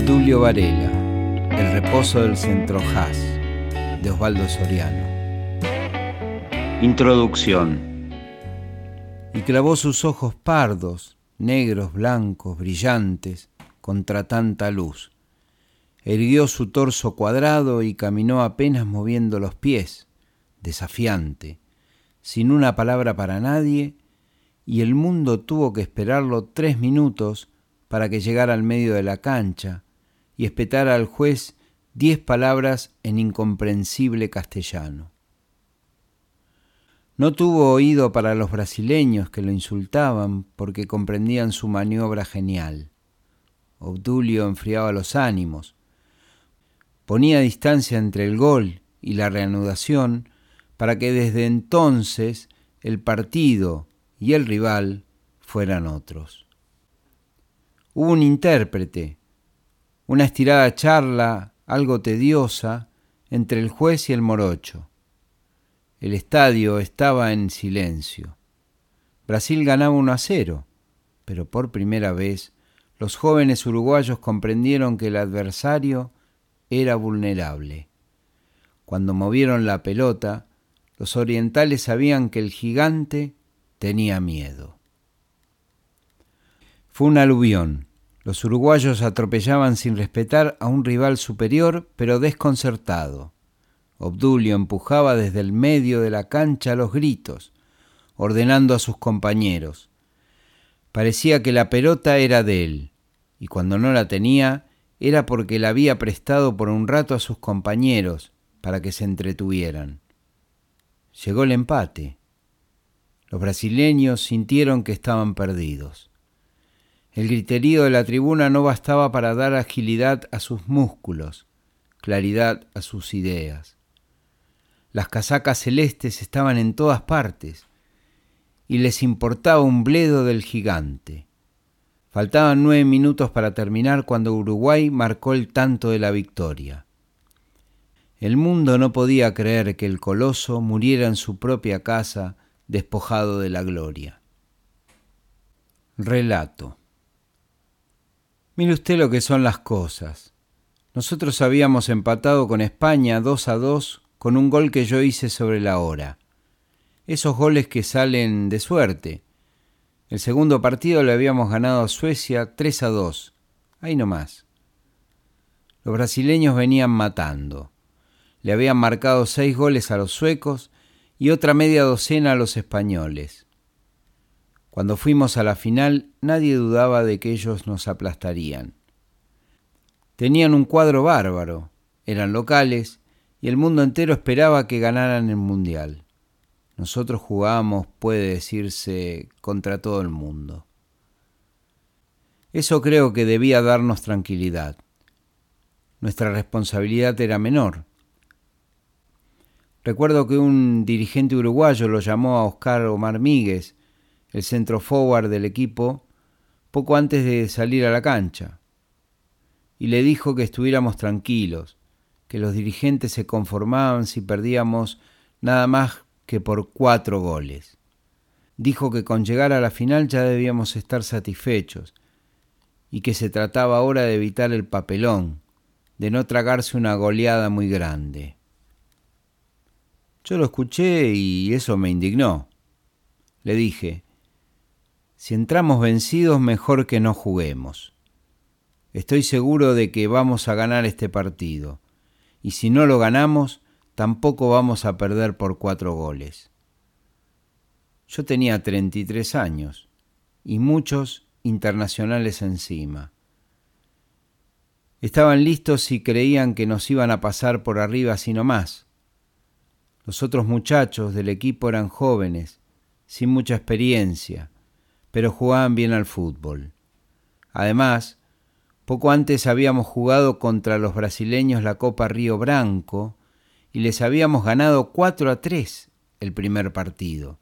Obdulio Varela, El reposo del centro Haas, de Osvaldo Soriano. Introducción. Y clavó sus ojos pardos, negros, blancos, brillantes, contra tanta luz. Erguió su torso cuadrado y caminó apenas moviendo los pies, desafiante, sin una palabra para nadie, y el mundo tuvo que esperarlo tres minutos para que llegara al medio de la cancha y espetara al juez diez palabras en incomprensible castellano. No tuvo oído para los brasileños que lo insultaban porque comprendían su maniobra genial. Obdulio enfriaba los ánimos, ponía distancia entre el gol y la reanudación para que desde entonces el partido y el rival fueran otros. Hubo un intérprete, una estirada charla algo tediosa entre el juez y el morocho. El estadio estaba en silencio. Brasil ganaba 1 a 0, pero por primera vez los jóvenes uruguayos comprendieron que el adversario era vulnerable. Cuando movieron la pelota, los orientales sabían que el gigante tenía miedo. Fue un aluvión. Los uruguayos atropellaban sin respetar a un rival superior, pero desconcertado. Obdulio empujaba desde el medio de la cancha los gritos, ordenando a sus compañeros. Parecía que la pelota era de él, y cuando no la tenía era porque la había prestado por un rato a sus compañeros para que se entretuvieran. Llegó el empate. Los brasileños sintieron que estaban perdidos. El griterío de la tribuna no bastaba para dar agilidad a sus músculos, claridad a sus ideas. Las casacas celestes estaban en todas partes y les importaba un bledo del gigante. Faltaban nueve minutos para terminar cuando Uruguay marcó el tanto de la victoria. El mundo no podía creer que el coloso muriera en su propia casa despojado de la gloria. Relato Mire usted lo que son las cosas. Nosotros habíamos empatado con España 2 a 2 con un gol que yo hice sobre la hora. Esos goles que salen de suerte. El segundo partido le habíamos ganado a Suecia 3 a 2. Ahí nomás. Los brasileños venían matando. Le habían marcado seis goles a los suecos y otra media docena a los españoles. Cuando fuimos a la final, nadie dudaba de que ellos nos aplastarían. Tenían un cuadro bárbaro, eran locales y el mundo entero esperaba que ganaran el Mundial. Nosotros jugábamos, puede decirse, contra todo el mundo. Eso creo que debía darnos tranquilidad. Nuestra responsabilidad era menor. Recuerdo que un dirigente uruguayo lo llamó a Oscar Omar Míguez el centro forward del equipo, poco antes de salir a la cancha, y le dijo que estuviéramos tranquilos, que los dirigentes se conformaban si perdíamos nada más que por cuatro goles. Dijo que con llegar a la final ya debíamos estar satisfechos y que se trataba ahora de evitar el papelón, de no tragarse una goleada muy grande. Yo lo escuché y eso me indignó. Le dije, si entramos vencidos, mejor que no juguemos. Estoy seguro de que vamos a ganar este partido, y si no lo ganamos, tampoco vamos a perder por cuatro goles. Yo tenía 33 años y muchos internacionales encima. Estaban listos y creían que nos iban a pasar por arriba sino más. Los otros muchachos del equipo eran jóvenes, sin mucha experiencia, pero jugaban bien al fútbol. Además, poco antes habíamos jugado contra los brasileños la Copa Río Branco y les habíamos ganado 4 a 3 el primer partido.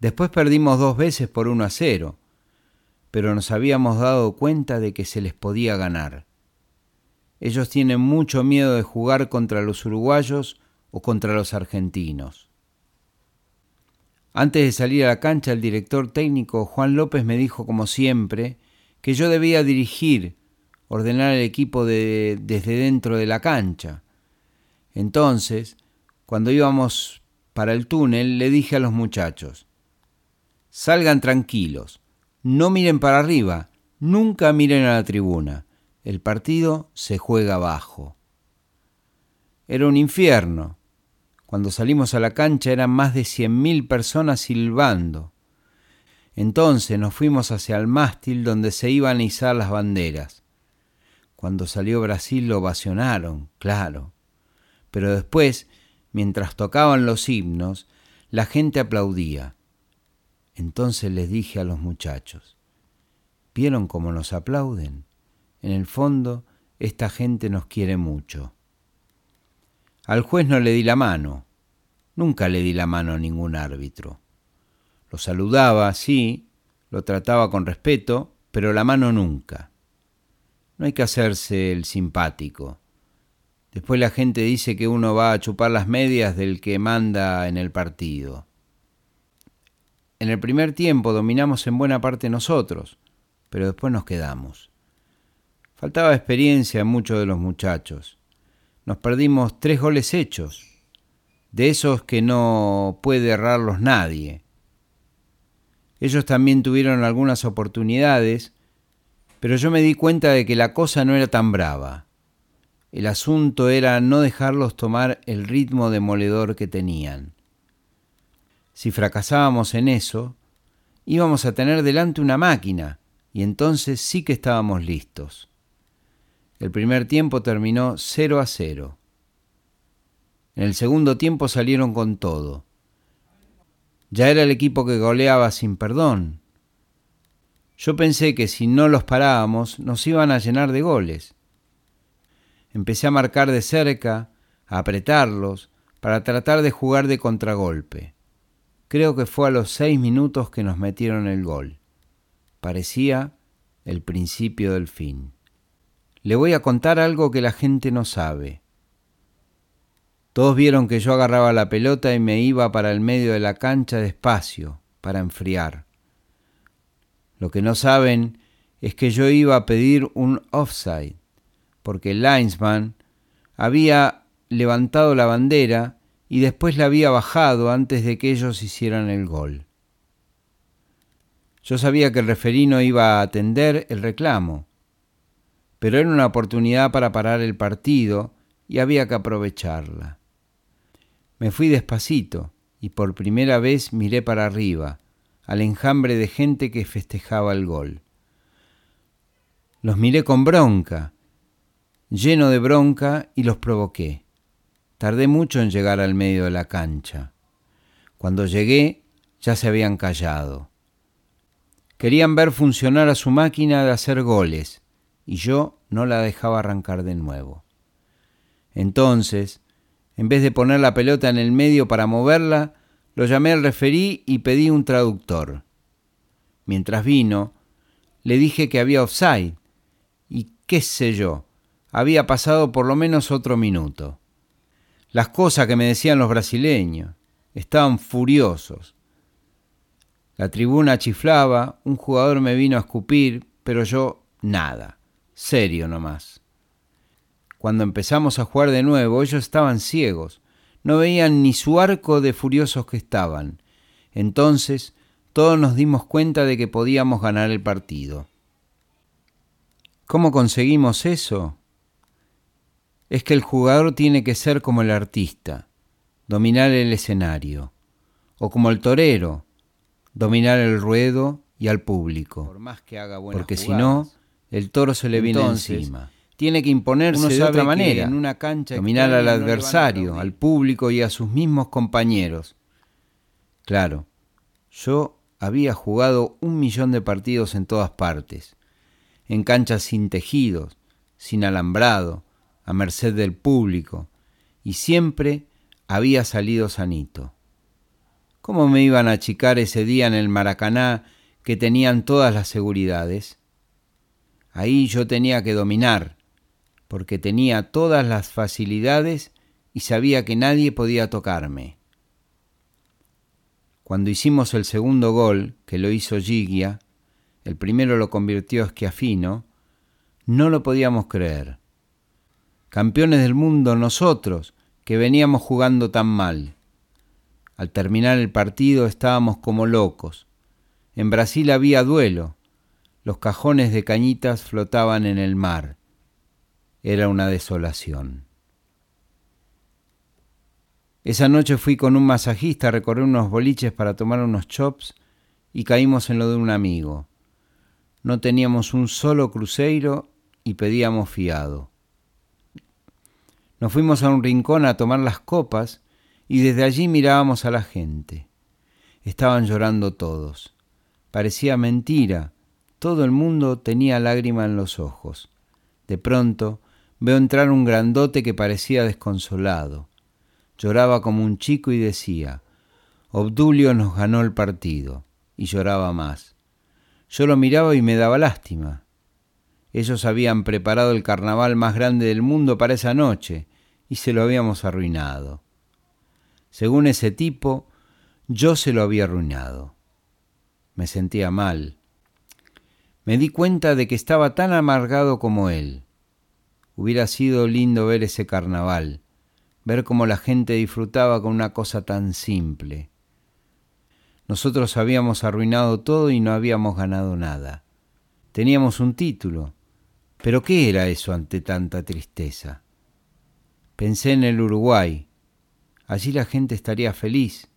Después perdimos dos veces por 1 a 0, pero nos habíamos dado cuenta de que se les podía ganar. Ellos tienen mucho miedo de jugar contra los uruguayos o contra los argentinos. Antes de salir a la cancha, el director técnico Juan López me dijo, como siempre, que yo debía dirigir ordenar el equipo de, desde dentro de la cancha. Entonces, cuando íbamos para el túnel, le dije a los muchachos, salgan tranquilos, no miren para arriba, nunca miren a la tribuna, el partido se juega abajo. Era un infierno. Cuando salimos a la cancha eran más de cien mil personas silbando. Entonces nos fuimos hacia el mástil donde se iban a izar las banderas. Cuando salió Brasil lo ovacionaron, claro. Pero después, mientras tocaban los himnos, la gente aplaudía. Entonces les dije a los muchachos, ¿vieron cómo nos aplauden? En el fondo, esta gente nos quiere mucho. Al juez no le di la mano, nunca le di la mano a ningún árbitro. Lo saludaba, sí, lo trataba con respeto, pero la mano nunca. No hay que hacerse el simpático. Después la gente dice que uno va a chupar las medias del que manda en el partido. En el primer tiempo dominamos en buena parte nosotros, pero después nos quedamos. Faltaba experiencia en muchos de los muchachos. Nos perdimos tres goles hechos, de esos que no puede errarlos nadie. Ellos también tuvieron algunas oportunidades, pero yo me di cuenta de que la cosa no era tan brava. El asunto era no dejarlos tomar el ritmo demoledor que tenían. Si fracasábamos en eso, íbamos a tener delante una máquina, y entonces sí que estábamos listos. El primer tiempo terminó 0 a 0. En el segundo tiempo salieron con todo. Ya era el equipo que goleaba sin perdón. Yo pensé que si no los parábamos nos iban a llenar de goles empecé a marcar de cerca, a apretarlos, para tratar de jugar de contragolpe. Creo que fue a los seis minutos que nos metieron el gol. Parecía el principio del fin. Le voy a contar algo que la gente no sabe. Todos vieron que yo agarraba la pelota y me iba para el medio de la cancha despacio, para enfriar. Lo que no saben es que yo iba a pedir un offside porque el linesman había levantado la bandera y después la había bajado antes de que ellos hicieran el gol. Yo sabía que el referino iba a atender el reclamo, pero era una oportunidad para parar el partido y había que aprovecharla. Me fui despacito y por primera vez miré para arriba, al enjambre de gente que festejaba el gol. Los miré con bronca, lleno de bronca y los provoqué. Tardé mucho en llegar al medio de la cancha. Cuando llegué ya se habían callado. Querían ver funcionar a su máquina de hacer goles y yo no la dejaba arrancar de nuevo. Entonces, en vez de poner la pelota en el medio para moverla, lo llamé al referí y pedí un traductor. Mientras vino, le dije que había offside y qué sé yo, había pasado por lo menos otro minuto. Las cosas que me decían los brasileños estaban furiosos. La tribuna chiflaba, un jugador me vino a escupir, pero yo nada, serio nomás. Cuando empezamos a jugar de nuevo, ellos estaban ciegos, no veían ni su arco de furiosos que estaban. Entonces todos nos dimos cuenta de que podíamos ganar el partido. ¿Cómo conseguimos eso? es que el jugador tiene que ser como el artista, dominar el escenario, o como el torero, dominar el ruedo y al público. Por más que haga Porque si no, el toro se le viene encima. Tiene que imponerse de otra manera, en una cancha dominar al adversario, al público y a sus mismos compañeros. Claro, yo había jugado un millón de partidos en todas partes, en canchas sin tejidos, sin alambrado, a merced del público, y siempre había salido sanito. ¿Cómo me iban a achicar ese día en el Maracaná que tenían todas las seguridades? Ahí yo tenía que dominar, porque tenía todas las facilidades y sabía que nadie podía tocarme. Cuando hicimos el segundo gol, que lo hizo Gigia, el primero lo convirtió Schiafino, No lo podíamos creer. Campeones del mundo nosotros, que veníamos jugando tan mal. Al terminar el partido estábamos como locos. En Brasil había duelo. Los cajones de cañitas flotaban en el mar. Era una desolación. Esa noche fui con un masajista a recorrer unos boliches para tomar unos chops y caímos en lo de un amigo. No teníamos un solo cruceiro y pedíamos fiado. Nos fuimos a un rincón a tomar las copas y desde allí mirábamos a la gente. Estaban llorando todos. Parecía mentira. Todo el mundo tenía lágrima en los ojos. De pronto veo entrar un grandote que parecía desconsolado. Lloraba como un chico y decía, Obdulio nos ganó el partido, y lloraba más. Yo lo miraba y me daba lástima. Ellos habían preparado el carnaval más grande del mundo para esa noche, y se lo habíamos arruinado. Según ese tipo, yo se lo había arruinado. Me sentía mal. Me di cuenta de que estaba tan amargado como él. Hubiera sido lindo ver ese carnaval, ver cómo la gente disfrutaba con una cosa tan simple. Nosotros habíamos arruinado todo y no habíamos ganado nada. Teníamos un título, pero ¿qué era eso ante tanta tristeza? Pensé en el Uruguay. Allí la gente estaría feliz,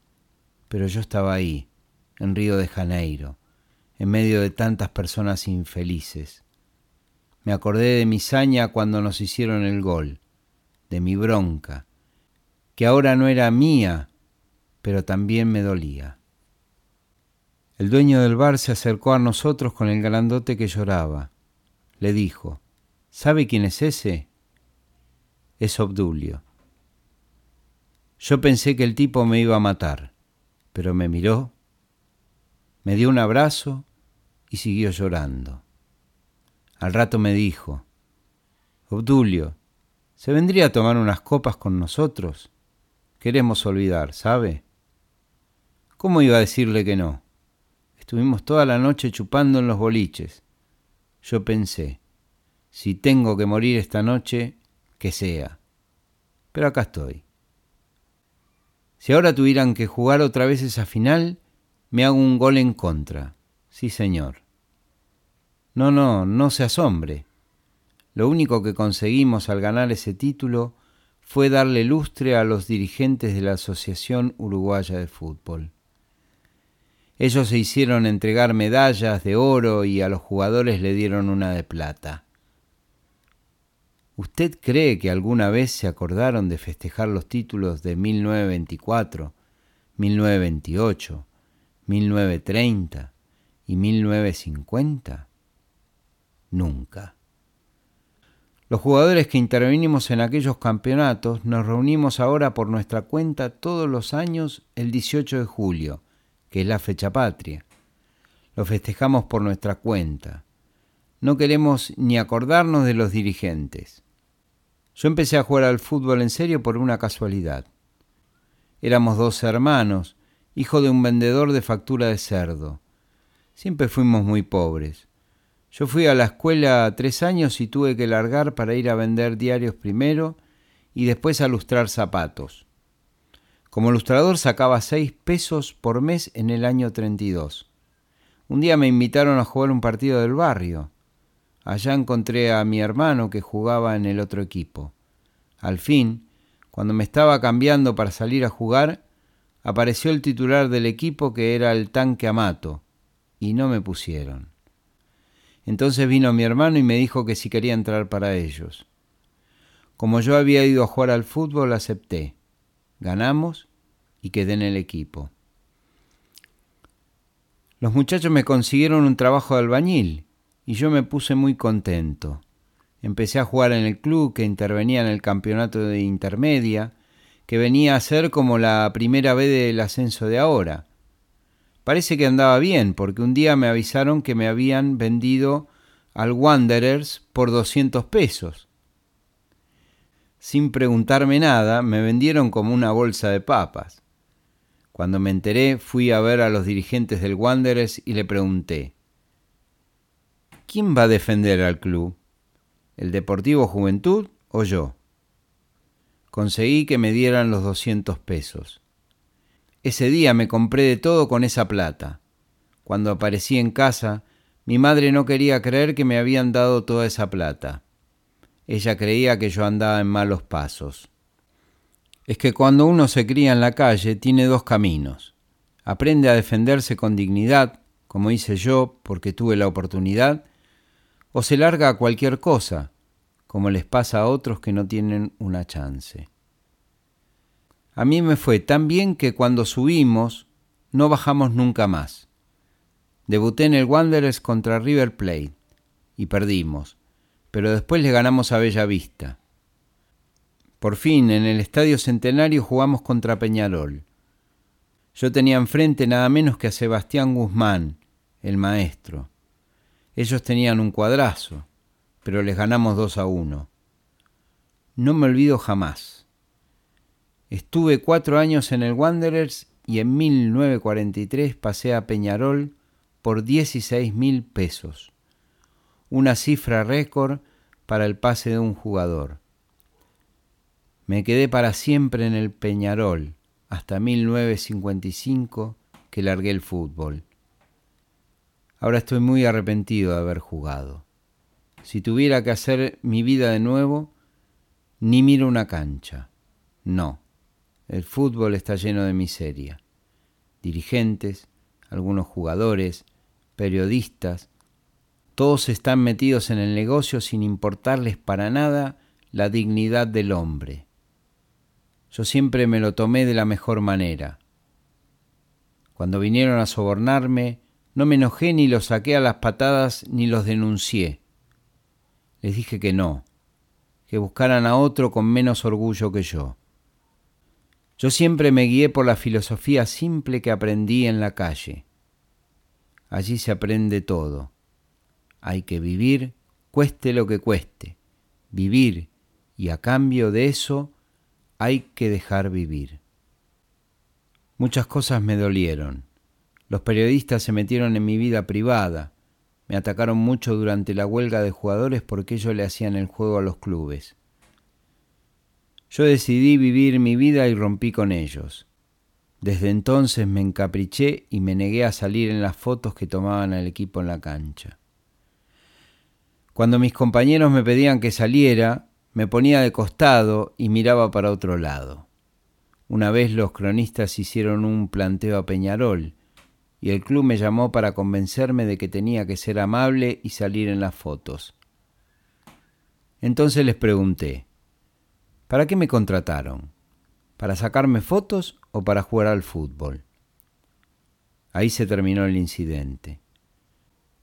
pero yo estaba ahí, en Río de Janeiro, en medio de tantas personas infelices. Me acordé de mi saña cuando nos hicieron el gol, de mi bronca, que ahora no era mía, pero también me dolía. El dueño del bar se acercó a nosotros con el grandote que lloraba. Le dijo, ¿sabe quién es ese? Es Obdulio. Yo pensé que el tipo me iba a matar, pero me miró, me dio un abrazo y siguió llorando. Al rato me dijo, Obdulio, ¿se vendría a tomar unas copas con nosotros? queremos olvidar, ¿sabe? ¿Cómo iba a decirle que no? Estuvimos toda la noche chupando en los boliches. Yo pensé, si tengo que morir esta noche, que sea. Pero acá estoy. Si ahora tuvieran que jugar otra vez esa final, me hago un gol en contra. Sí, señor. No, no, no se asombre. Lo único que conseguimos al ganar ese título fue darle lustre a los dirigentes de la Asociación Uruguaya de Fútbol. Ellos se hicieron entregar medallas de oro y a los jugadores le dieron una de plata. ¿Usted cree que alguna vez se acordaron de festejar los títulos de 1924, 1928, 1930 y 1950? Nunca. Los jugadores que intervinimos en aquellos campeonatos nos reunimos ahora por nuestra cuenta todos los años el 18 de julio, que es la fecha patria. Lo festejamos por nuestra cuenta. No queremos ni acordarnos de los dirigentes. Yo empecé a jugar al fútbol en serio por una casualidad. Éramos dos hermanos, hijo de un vendedor de factura de cerdo. Siempre fuimos muy pobres. Yo fui a la escuela tres años y tuve que largar para ir a vender diarios primero y después a lustrar zapatos. Como ilustrador sacaba seis pesos por mes en el año 32. Un día me invitaron a jugar un partido del barrio. Allá encontré a mi hermano que jugaba en el otro equipo. Al fin, cuando me estaba cambiando para salir a jugar, apareció el titular del equipo que era el tanque Amato, y no me pusieron. Entonces vino mi hermano y me dijo que si quería entrar para ellos. Como yo había ido a jugar al fútbol, acepté. Ganamos y quedé en el equipo. Los muchachos me consiguieron un trabajo de albañil y yo me puse muy contento. Empecé a jugar en el club que intervenía en el campeonato de intermedia, que venía a ser como la primera vez del ascenso de ahora. Parece que andaba bien, porque un día me avisaron que me habían vendido al Wanderers por 200 pesos. Sin preguntarme nada, me vendieron como una bolsa de papas. Cuando me enteré, fui a ver a los dirigentes del Wanderers y le pregunté, ¿quién va a defender al club? ¿El Deportivo Juventud o yo? Conseguí que me dieran los 200 pesos. Ese día me compré de todo con esa plata. Cuando aparecí en casa, mi madre no quería creer que me habían dado toda esa plata. Ella creía que yo andaba en malos pasos. Es que cuando uno se cría en la calle tiene dos caminos. Aprende a defenderse con dignidad, como hice yo porque tuve la oportunidad, o se larga a cualquier cosa, como les pasa a otros que no tienen una chance. A mí me fue tan bien que cuando subimos no bajamos nunca más. Debuté en el Wanderers contra River Plate y perdimos, pero después le ganamos a Bella Vista. Por fin, en el Estadio Centenario jugamos contra Peñarol. Yo tenía enfrente nada menos que a Sebastián Guzmán, el maestro. Ellos tenían un cuadrazo, pero les ganamos dos a uno. No me olvido jamás. Estuve cuatro años en el Wanderers y en 1943 pasé a Peñarol por 16 mil pesos, una cifra récord para el pase de un jugador. Me quedé para siempre en el Peñarol hasta 1955 que largué el fútbol. Ahora estoy muy arrepentido de haber jugado. Si tuviera que hacer mi vida de nuevo, ni miro una cancha. No, el fútbol está lleno de miseria. Dirigentes, algunos jugadores, periodistas, todos están metidos en el negocio sin importarles para nada la dignidad del hombre. Yo siempre me lo tomé de la mejor manera. Cuando vinieron a sobornarme, no me enojé ni los saqué a las patadas ni los denuncié. Les dije que no, que buscaran a otro con menos orgullo que yo. Yo siempre me guié por la filosofía simple que aprendí en la calle. Allí se aprende todo. Hay que vivir, cueste lo que cueste. Vivir, y a cambio de eso hay que dejar vivir. Muchas cosas me dolieron los periodistas se metieron en mi vida privada, me atacaron mucho durante la huelga de jugadores porque ellos le hacían el juego a los clubes. Yo decidí vivir mi vida y rompí con ellos. Desde entonces me encapriché y me negué a salir en las fotos que tomaban al equipo en la cancha. Cuando mis compañeros me pedían que saliera, me ponía de costado y miraba para otro lado. Una vez los cronistas hicieron un planteo a Peñarol, y el club me llamó para convencerme de que tenía que ser amable y salir en las fotos. Entonces les pregunté, ¿para qué me contrataron? ¿Para sacarme fotos o para jugar al fútbol? Ahí se terminó el incidente.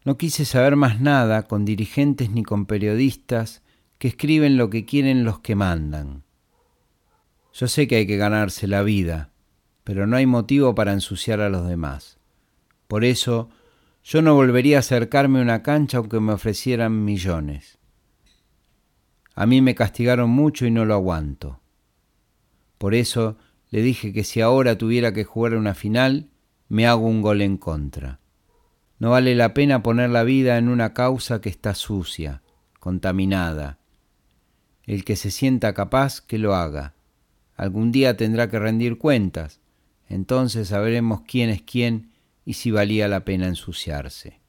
No quise saber más nada con dirigentes ni con periodistas que escriben lo que quieren los que mandan. Yo sé que hay que ganarse la vida, pero no hay motivo para ensuciar a los demás. Por eso yo no volvería a acercarme a una cancha aunque me ofrecieran millones. A mí me castigaron mucho y no lo aguanto. Por eso le dije que si ahora tuviera que jugar una final, me hago un gol en contra. No vale la pena poner la vida en una causa que está sucia, contaminada. El que se sienta capaz, que lo haga. Algún día tendrá que rendir cuentas. Entonces sabremos quién es quién y si valía la pena ensuciarse.